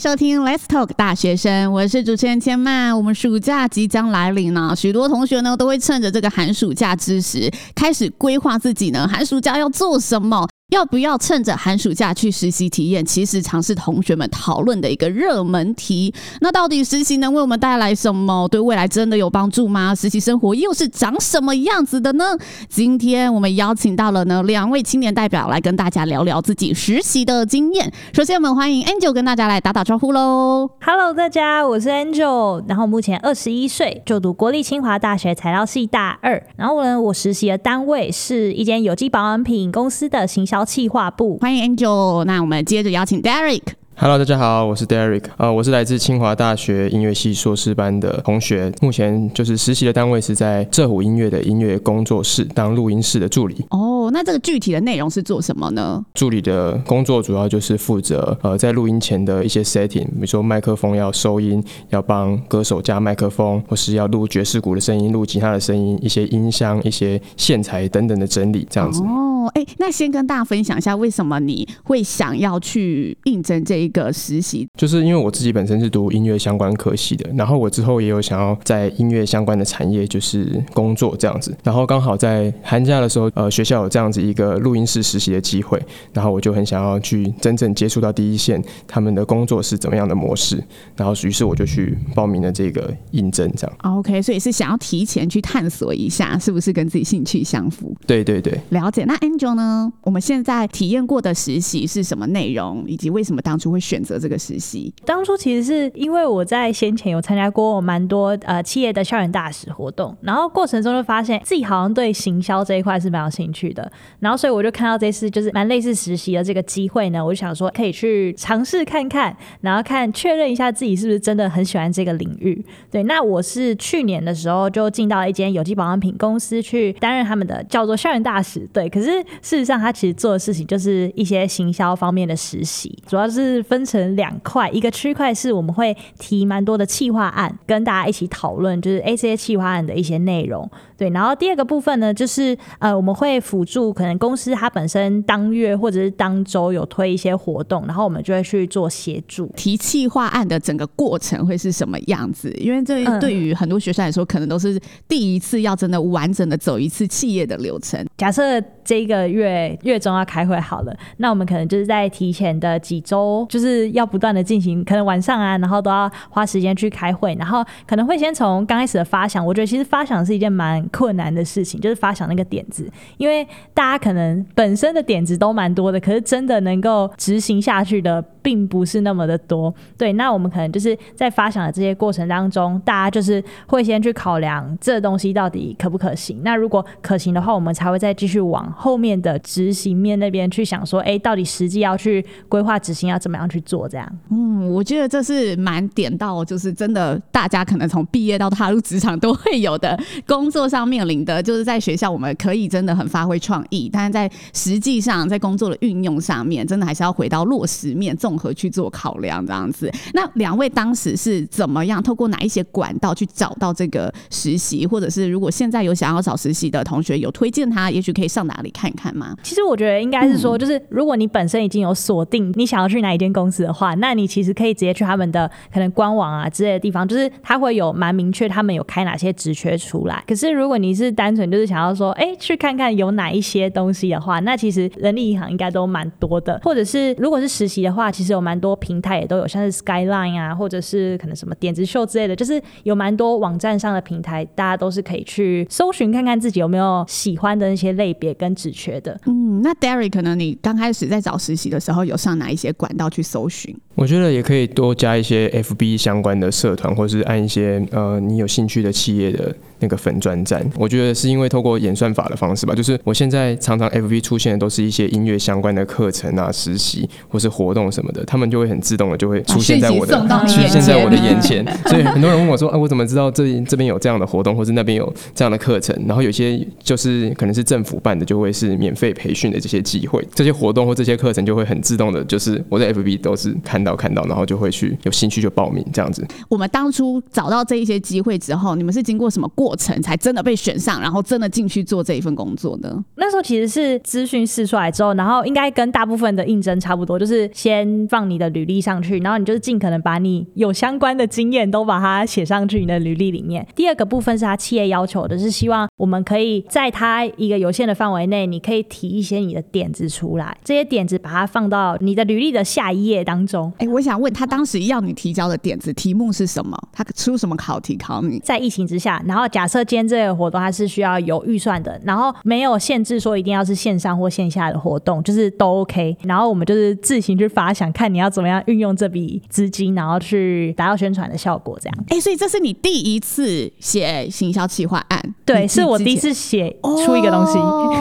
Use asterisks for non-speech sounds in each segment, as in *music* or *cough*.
收听 Let's Talk 大学生，我是主持人千曼。我们暑假即将来临了，许多同学呢都会趁着这个寒暑假之时，开始规划自己呢寒暑假要做什么。要不要趁着寒暑假去实习体验？其实常是同学们讨论的一个热门题。那到底实习能为我们带来什么？对未来真的有帮助吗？实习生活又是长什么样子的呢？今天我们邀请到了呢两位青年代表来跟大家聊聊自己实习的经验。首先，我们欢迎 Angel 跟大家来打打招呼喽。Hello，大家，我是 Angel，然后目前二十一岁，就读国立清华大学材料系大二。然后呢，我实习的单位是一间有机保养品公司的行销。企划部，欢迎 Angel。那我们接着邀请 Derek。Hello，大家好，我是 Derek，呃，我是来自清华大学音乐系硕士班的同学，目前就是实习的单位是在浙虎音乐的音乐工作室当录音室的助理。哦，那这个具体的内容是做什么呢？助理的工作主要就是负责呃在录音前的一些 setting，比如说麦克风要收音，要帮歌手加麦克风，或是要录爵士鼓的声音、录吉他的声音，一些音箱、一些线材等等的整理，这样子。哦，哎，那先跟大家分享一下，为什么你会想要去应征这一个实习，就是因为我自己本身是读音乐相关科系的，然后我之后也有想要在音乐相关的产业就是工作这样子，然后刚好在寒假的时候，呃，学校有这样子一个录音室实习的机会，然后我就很想要去真正接触到第一线他们的工作是怎么样的模式，然后于是我就去报名了这个应征这样。OK，所以是想要提前去探索一下，是不是跟自己兴趣相符？对对对，了解。那 Angel 呢？我们现在体验过的实习是什么内容，以及为什么当初会选择？这个实习当初其实是因为我在先前有参加过蛮多呃企业的校园大使活动，然后过程中就发现自己好像对行销这一块是蛮有兴趣的，然后所以我就看到这次就是蛮类似实习的这个机会呢，我就想说可以去尝试看看，然后看确认一下自己是不是真的很喜欢这个领域。对，那我是去年的时候就进到一间有机保养品公司去担任他们的叫做校园大使。对，可是事实上他其实做的事情就是一些行销方面的实习，主要是分成。两块，一个区块是我们会提蛮多的企划案，跟大家一起讨论，就是 A C A 企划案的一些内容。对，然后第二个部分呢，就是呃，我们会辅助可能公司它本身当月或者是当周有推一些活动，然后我们就会去做协助。提企划案的整个过程会是什么样子？因为这对于很多学生来说，可能都是第一次要真的完整的走一次企业的流程。假设这个月月中要开会好了，那我们可能就是在提前的几周，就是。要不断的进行，可能晚上啊，然后都要花时间去开会，然后可能会先从刚开始的发想。我觉得其实发想是一件蛮困难的事情，就是发想那个点子，因为大家可能本身的点子都蛮多的，可是真的能够执行下去的并不是那么的多。对，那我们可能就是在发想的这些过程当中，大家就是会先去考量这东西到底可不可行。那如果可行的话，我们才会再继续往后面的执行面那边去想说，哎，到底实际要去规划执行要怎么样去做。这样，嗯，我觉得这是蛮点到，就是真的，大家可能从毕业到踏入职场都会有的工作上面临的，就是在学校我们可以真的很发挥创意，但是在实际上在工作的运用上面，真的还是要回到落实面，综合去做考量这样子。那两位当时是怎么样，透过哪一些管道去找到这个实习，或者是如果现在有想要找实习的同学，有推荐他，也许可以上哪里看看吗？其实我觉得应该是说，就是如果你本身已经有锁定你想要去哪一间公司的话。话，那你其实可以直接去他们的可能官网啊之类的地方，就是他会有蛮明确，他们有开哪些职缺出来。可是如果你是单纯就是想要说，哎、欸，去看看有哪一些东西的话，那其实人力银行应该都蛮多的。或者是如果是实习的话，其实有蛮多平台也都有，像是 Skyline 啊，或者是可能什么点子秀之类的，就是有蛮多网站上的平台，大家都是可以去搜寻看看自己有没有喜欢的那些类别跟职缺的。嗯，那 Derry 可能你刚开始在找实习的时候，有上哪一些管道去搜寻？我觉得也可以多加一些 FB 相关的社团，或是按一些呃你有兴趣的企业的。那个粉专站，我觉得是因为透过演算法的方式吧，就是我现在常常 FB 出现的都是一些音乐相关的课程啊、实习或是活动什么的，他们就会很自动的就会出现在我的出现在我的眼前，所以很多人问我说：“啊，我怎么知道这这边有这样的活动，或是那边有这样的课程？”然后有些就是可能是政府办的，就会是免费培训的这些机会，这些活动或这些课程就会很自动的，就是我在 FB 都是看到看到，然后就会去有兴趣就报名这样子。我们当初找到这一些机会之后，你们是经过什么过过程才真的被选上，然后真的进去做这一份工作呢？那时候其实是资讯试出来之后，然后应该跟大部分的应征差不多，就是先放你的履历上去，然后你就是尽可能把你有相关的经验都把它写上去你的履历里面。第二个部分是他企业要求的，是希望我们可以在他一个有限的范围内，你可以提一些你的点子出来，这些点子把它放到你的履历的下一页当中。哎，我想问他当时要你提交的点子题目是什么？他出什么考题考你？在疫情之下，然后假设今天这个活动它是需要有预算的，然后没有限制说一定要是线上或线下的活动，就是都 OK。然后我们就是自行去发想，看你要怎么样运用这笔资金，然后去达到宣传的效果，这样。哎，所以这是你第一次写行销企划案？对，是我第一次写出一个东西。哦、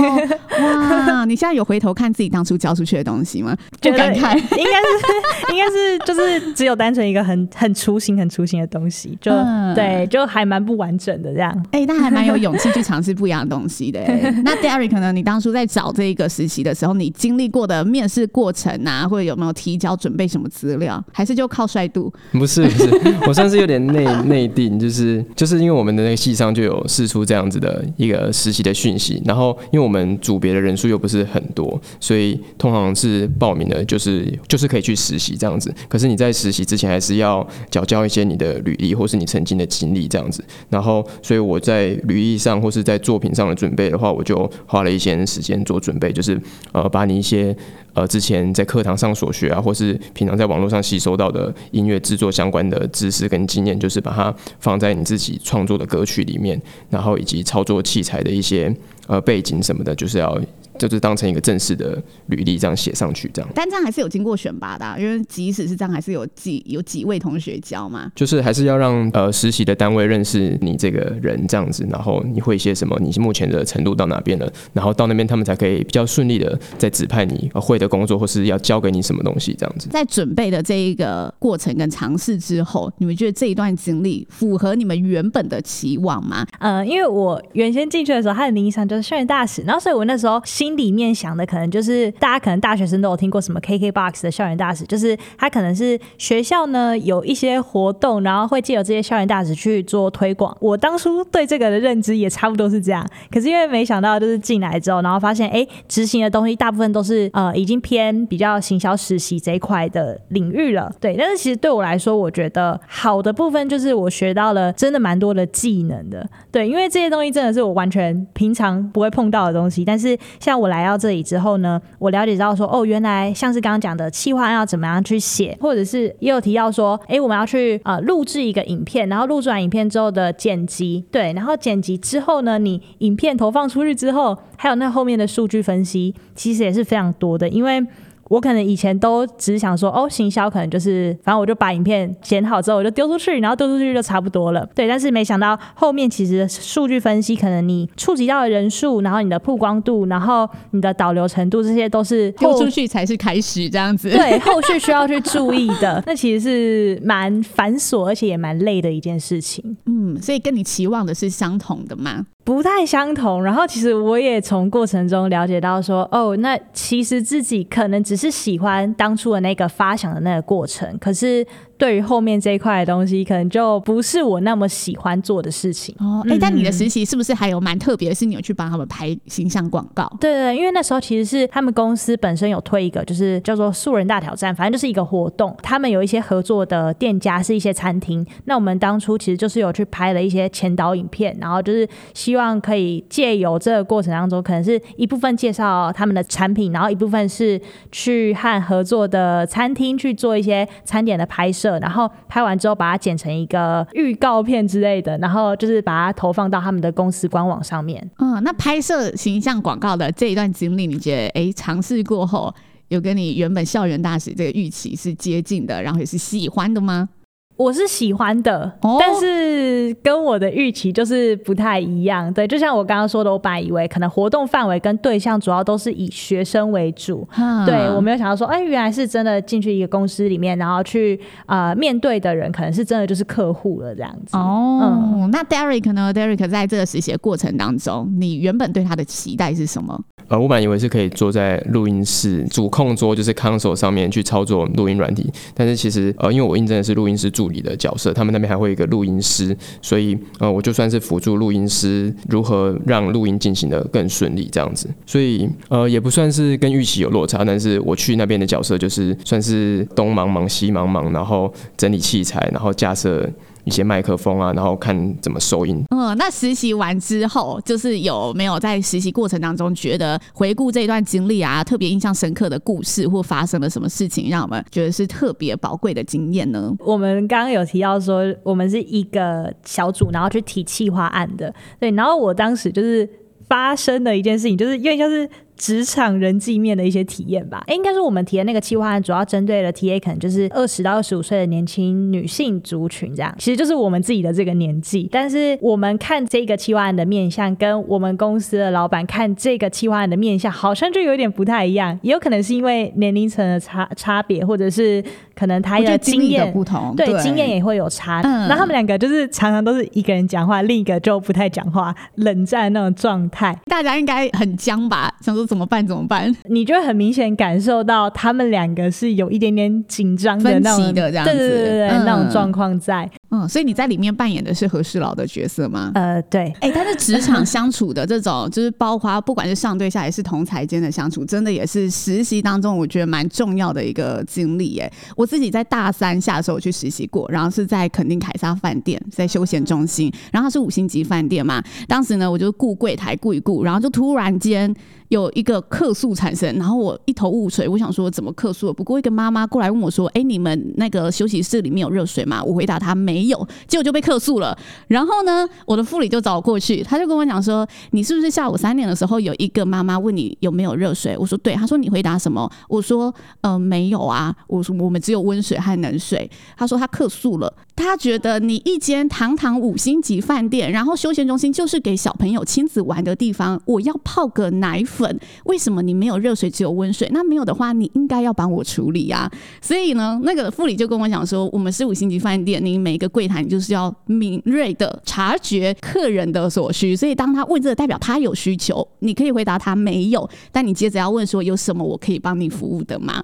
哇，你现在有回头看自己当初交出去的东西吗？*laughs* 就敢看，*laughs* 应该是，*laughs* 应该是，就是只有单纯一个很很雏形、很雏形的东西，就、嗯、对，就还蛮不完整的这样。哎，那还蛮有勇气去尝试不一样的东西的。*laughs* 那 Derek 呢？你当初在找这一个实习的时候，你经历过的面试过程啊，或者有没有提交准备什么资料？还是就靠帅度？不是不是，*laughs* 我算是有点内内定，就是 *laughs* 就是因为我们的那个系上就有试出这样子的一个实习的讯息，然后因为我们组别的人数又不是很多，所以通常是报名的，就是就是可以去实习这样子。可是你在实习之前，还是要缴交一些你的履历或是你曾经的经历这样子。然后，所以我在履历上或是在作品上的准备的话，我就花了一些时间做准备，就是呃，把你一些呃之前在课堂上所学啊，或是平常在网络上吸收到的音乐制作相关的知识跟经验，就是把它放在你自己创作的歌曲里面，然后以及操作器材的一些呃背景什么的，就是要。就是当成一个正式的履历这样写上去，这样。但这样还是有经过选拔的，啊，因为即使是这样，还是有几有几位同学教嘛。就是还是要让呃实习的单位认识你这个人这样子，然后你会一些什么，你目前的程度到哪边了，然后到那边他们才可以比较顺利的再指派你会的工作，或是要交给你什么东西这样子。在准备的这一个过程跟尝试之后，你们觉得这一段经历符合你们原本的期望吗？呃，因为我原先进去的时候，他的名义上就是校园大使，然后所以我那时候心。心里面想的可能就是，大家可能大学生都有听过什么 KKBOX 的校园大使，就是他可能是学校呢有一些活动，然后会借由这些校园大使去做推广。我当初对这个的认知也差不多是这样，可是因为没想到就是进来之后，然后发现哎，执行的东西大部分都是呃已经偏比较行销实习这一块的领域了。对，但是其实对我来说，我觉得好的部分就是我学到了真的蛮多的技能的。对，因为这些东西真的是我完全平常不会碰到的东西，但是像。我来到这里之后呢，我了解到说，哦，原来像是刚刚讲的企划要怎么样去写，或者是也有提到说，哎，我们要去呃录制一个影片，然后录制完影片之后的剪辑，对，然后剪辑之后呢，你影片投放出去之后，还有那后面的数据分析，其实也是非常多的，因为。我可能以前都只想说，哦，行销可能就是，反正我就把影片剪好之后，我就丢出去，然后丢出去就差不多了。对，但是没想到后面其实数据分析，可能你触及到的人数，然后你的曝光度，然后你的导流程度，这些都是丢出去才是开始这样子。*laughs* 对，后续需要去注意的，那其实是蛮繁琐，而且也蛮累的一件事情。嗯，所以跟你期望的是相同的吗？不太相同，然后其实我也从过程中了解到说，哦，那其实自己可能只是喜欢当初的那个发想的那个过程，可是。对于后面这一块的东西，可能就不是我那么喜欢做的事情哦。哎、欸，但你的实习是不是还有蛮特别的？是你有去帮他们拍形象广告？对对，因为那时候其实是他们公司本身有推一个，就是叫做“素人大挑战”，反正就是一个活动。他们有一些合作的店家是一些餐厅，那我们当初其实就是有去拍了一些前导影片，然后就是希望可以借由这个过程当中，可能是一部分介绍他们的产品，然后一部分是去和合作的餐厅去做一些餐点的拍摄。然后拍完之后，把它剪成一个预告片之类的，然后就是把它投放到他们的公司官网上面。嗯，那拍摄形象广告的这一段经历，你觉得哎，尝试过后有跟你原本校园大使这个预期是接近的，然后也是喜欢的吗？我是喜欢的，哦、但是跟我的预期就是不太一样。对，就像我刚刚说的，我本来以为可能活动范围跟对象主要都是以学生为主。嗯、对，我没有想到说，哎，原来是真的进去一个公司里面，然后去呃面对的人可能是真的就是客户了这样子。哦，嗯、那 Derek 呢？Derek 在这个实习的过程当中，你原本对他的期待是什么？呃，我本来以为是可以坐在录音室主控桌，就是 console 上面去操作录音软体，但是其实呃，因为我应征的是录音师助理的角色，他们那边还会有一个录音师，所以呃，我就算是辅助录音师如何让录音进行得更顺利这样子，所以呃，也不算是跟预期有落差，但是我去那边的角色就是算是东忙忙西忙忙，然后整理器材，然后架设。一些麦克风啊，然后看怎么收音。嗯，那实习完之后，就是有没有在实习过程当中觉得回顾这一段经历啊，特别印象深刻的故事，或发生了什么事情，让我们觉得是特别宝贵的经验呢？我们刚刚有提到说，我们是一个小组，然后去提企划案的。对，然后我当时就是发生的一件事情，就是因为就是。职场人际面的一些体验吧，应该是我们提的那个企划案，主要针对的 TA，可能就是二十到二十五岁的年轻女性族群，这样，其实就是我们自己的这个年纪。但是我们看这个企划案的面向，跟我们公司的老板看这个企划案的面向，好像就有点不太一样。也有可能是因为年龄层的差差别，或者是可能他的经验不同，对，经验也会有差。嗯，那他们两个就是常常都是一个人讲话，另一个就不太讲话，冷战那种状态。大家应该很僵吧？想说。怎么办？怎么办？你就会很明显感受到他们两个是有一点点紧张的那种的这样子，对对对对，嗯、那种状况在。嗯，所以你在里面扮演的是和事佬的角色吗？呃，对。哎、欸，但是职场相处的这种，就是包括不管是上对下，也是同侪间的相处，真的也是实习当中我觉得蛮重要的一个经历。哎，我自己在大三下的时候去实习过，然后是在肯定凯撒饭店，在休闲中心，然后它是五星级饭店嘛。当时呢，我就顾柜台顾一顾，然后就突然间有一个客诉产生，然后我一头雾水，我想说怎么客诉？不过一个妈妈过来问我说：“哎、你们那个休息室里面有热水吗？”我回答她没。有，结果就被客诉了。然后呢，我的副理就找我过去，他就跟我讲说：“你是不是下午三点的时候有一个妈妈问你有没有热水？”我说：“对。”他说：“你回答什么？”我说：“呃，没有啊。”我说：“我们只有温水和冷水。”他说：“他客诉了，他觉得你一间堂堂五星级饭店，然后休闲中心就是给小朋友亲子玩的地方，我要泡个奶粉，为什么你没有热水只有温水？那没有的话，你应该要帮我处理啊。*laughs* ”所以呢，那个副理就跟我讲说：“我们是五星级饭店，你每一个。”柜台你就是要敏锐的察觉客人的所需，所以当他问这个，代表他有需求，你可以回答他没有，但你接着要问说有什么我可以帮你服务的吗？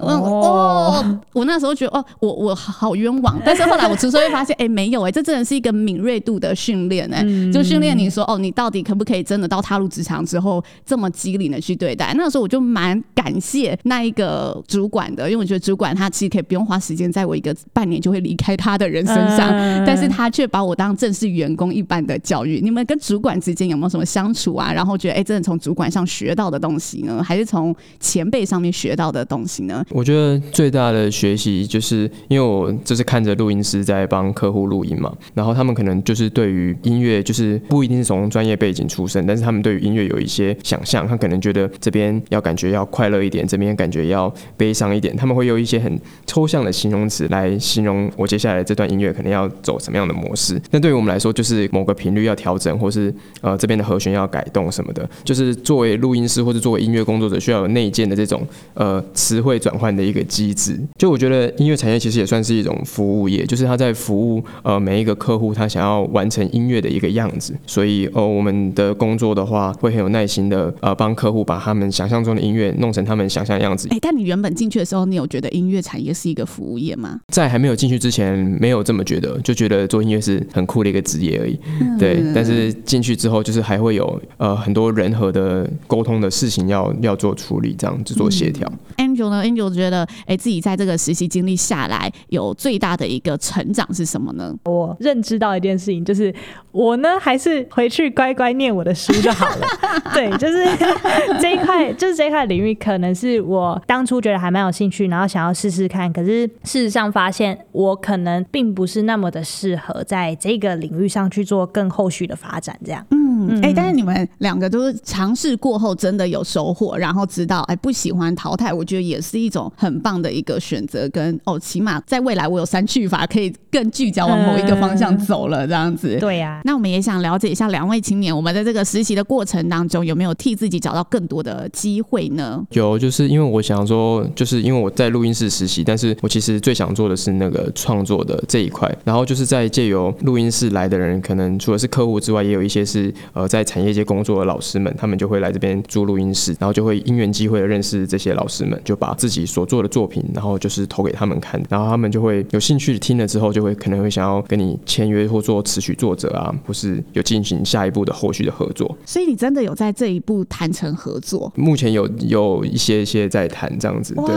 哦，哦，我那时候觉得哦，我我好冤枉，*laughs* 但是后来我之所以发现，哎、欸，没有哎、欸，这真的是一个敏锐度的训练哎，就训练你说哦，你到底可不可以真的到踏入职场之后这么机灵的去对待？那时候我就蛮感谢那一个主管的，因为我觉得主管他其实可以不用花时间在我一个半年就会离开他的人身上，但是他却把我当正式员工一般的教育。你们跟主管之间有没有什么相处啊？然后觉得哎、欸，真的从主管上学到的东西呢，还是从前辈上面学到的东西呢？我觉得最大的学习就是，因为我就是看着录音师在帮客户录音嘛，然后他们可能就是对于音乐就是不一定是从专业背景出身，但是他们对于音乐有一些想象，他可能觉得这边要感觉要快乐一点，这边感觉要悲伤一点，他们会用一些很抽象的形容词来形容我接下来这段音乐可能要走什么样的模式。那对于我们来说，就是某个频率要调整，或是呃这边的和弦要改动什么的，就是作为录音师或者作为音乐工作者，需要有内建的这种呃词汇转换的一个机制，就我觉得音乐产业其实也算是一种服务业，就是他在服务呃每一个客户他想要完成音乐的一个样子，所以呃我们的工作的话会很有耐心的呃帮客户把他们想象中的音乐弄成他们想象的样子。哎、欸，但你原本进去的时候，你有觉得音乐产业是一个服务业吗？在还没有进去之前，没有这么觉得，就觉得做音乐是很酷的一个职业而已。嗯、对，但是进去之后，就是还会有呃很多人和的沟通的事情要要做处理，这样子做协调。嗯 Angel 呢？Angel 觉得，哎、欸，自己在这个实习经历下来，有最大的一个成长是什么呢？我认知到一件事情，就是我呢，还是回去乖乖念我的书就好了。*laughs* 对，就是 *laughs* 这一块，就是这一块领域，可能是我当初觉得还蛮有兴趣，然后想要试试看。可是事实上发现，我可能并不是那么的适合在这个领域上去做更后续的发展。这样，嗯，哎、欸，但是你们两个都是尝试过后，真的有收获，然后知道，哎、欸，不喜欢淘汰。我觉得。也是一种很棒的一个选择，跟哦，起码在未来我有三去法，可以更聚焦往某一个方向走了，这样子。对呀，那我们也想了解一下两位青年，我们在这个实习的过程当中，有没有替自己找到更多的机会呢？有，就是因为我想说，就是因为我在录音室实习，但是我其实最想做的是那个创作的这一块。然后就是在借由录音室来的人，可能除了是客户之外，也有一些是呃在产业界工作的老师们，他们就会来这边租录音室，然后就会因缘机会的认识这些老师们，就把自己所做的作品，然后就是投给他们看，然后他们就会有兴趣听了之后，就会可能会想要跟你签约或做词曲作者啊，或是有进行下一步的后续的合作。所以你真的有在这一步谈成合作？目前有有一些些在谈这样子，对。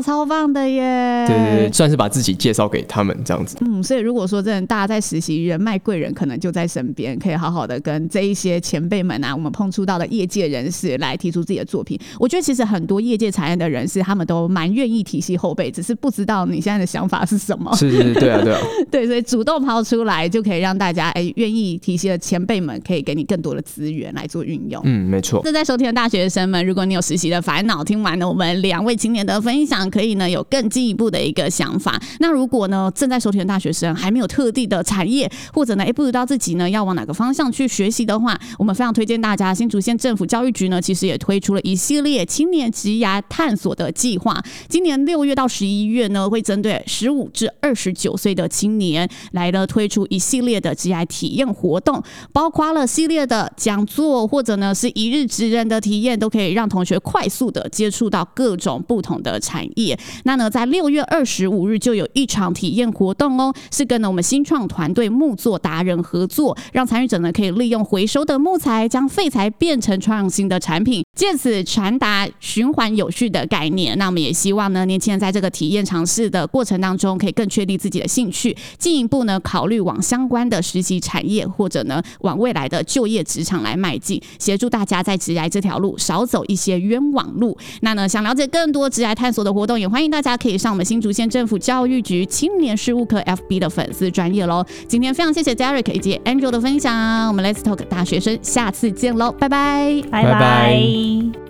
超棒的耶！对对对，算是把自己介绍给他们这样子。嗯，所以如果说真的大家在实习，人脉贵人可能就在身边，可以好好的跟这一些前辈们啊，我们碰触到的业界人士来提出自己的作品。我觉得其实很多业界产业的人士，他们都蛮愿意提携后辈，只是不知道你现在的想法是什么。是是是，对啊对啊。*laughs* 对，所以主动抛出来，就可以让大家哎愿意提携的前辈们，可以给你更多的资源来做运用。嗯，没错。正在收听的大学生们，如果你有实习的烦恼，听完了我们两位青年的分享，可以呢有更。进一步的一个想法。那如果呢，正在收听的大学生还没有特定的产业，或者呢，也不知道自己呢要往哪个方向去学习的话，我们非常推荐大家，新竹县政府教育局呢，其实也推出了一系列青年职涯探索的计划。今年六月到十一月呢，会针对十五至二十九岁的青年来了推出一系列的职涯体验活动，包括了系列的讲座，或者呢是一日职人的体验，都可以让同学快速的接触到各种不同的产业。那呢，在六月二十五日就有一场体验活动哦，是跟我们新创团队木作达人合作，让参与者呢可以利用回收的木材，将废材变成创新的产品，借此传达循环有序的概念。那我们也希望呢，年轻人在这个体验尝试的过程当中，可以更确立自己的兴趣，进一步呢考虑往相关的实习产业，或者呢往未来的就业职场来迈进，协助大家在职涯这条路少走一些冤枉路。那呢，想了解更多职涯探索的活动，也欢迎大家可以。上我们新竹县政府教育局青年事务科 FB 的粉丝专页喽。今天非常谢谢 Derek 以及 Angel 的分享，我们 Let's Talk 大学生下次见喽，拜拜，拜拜。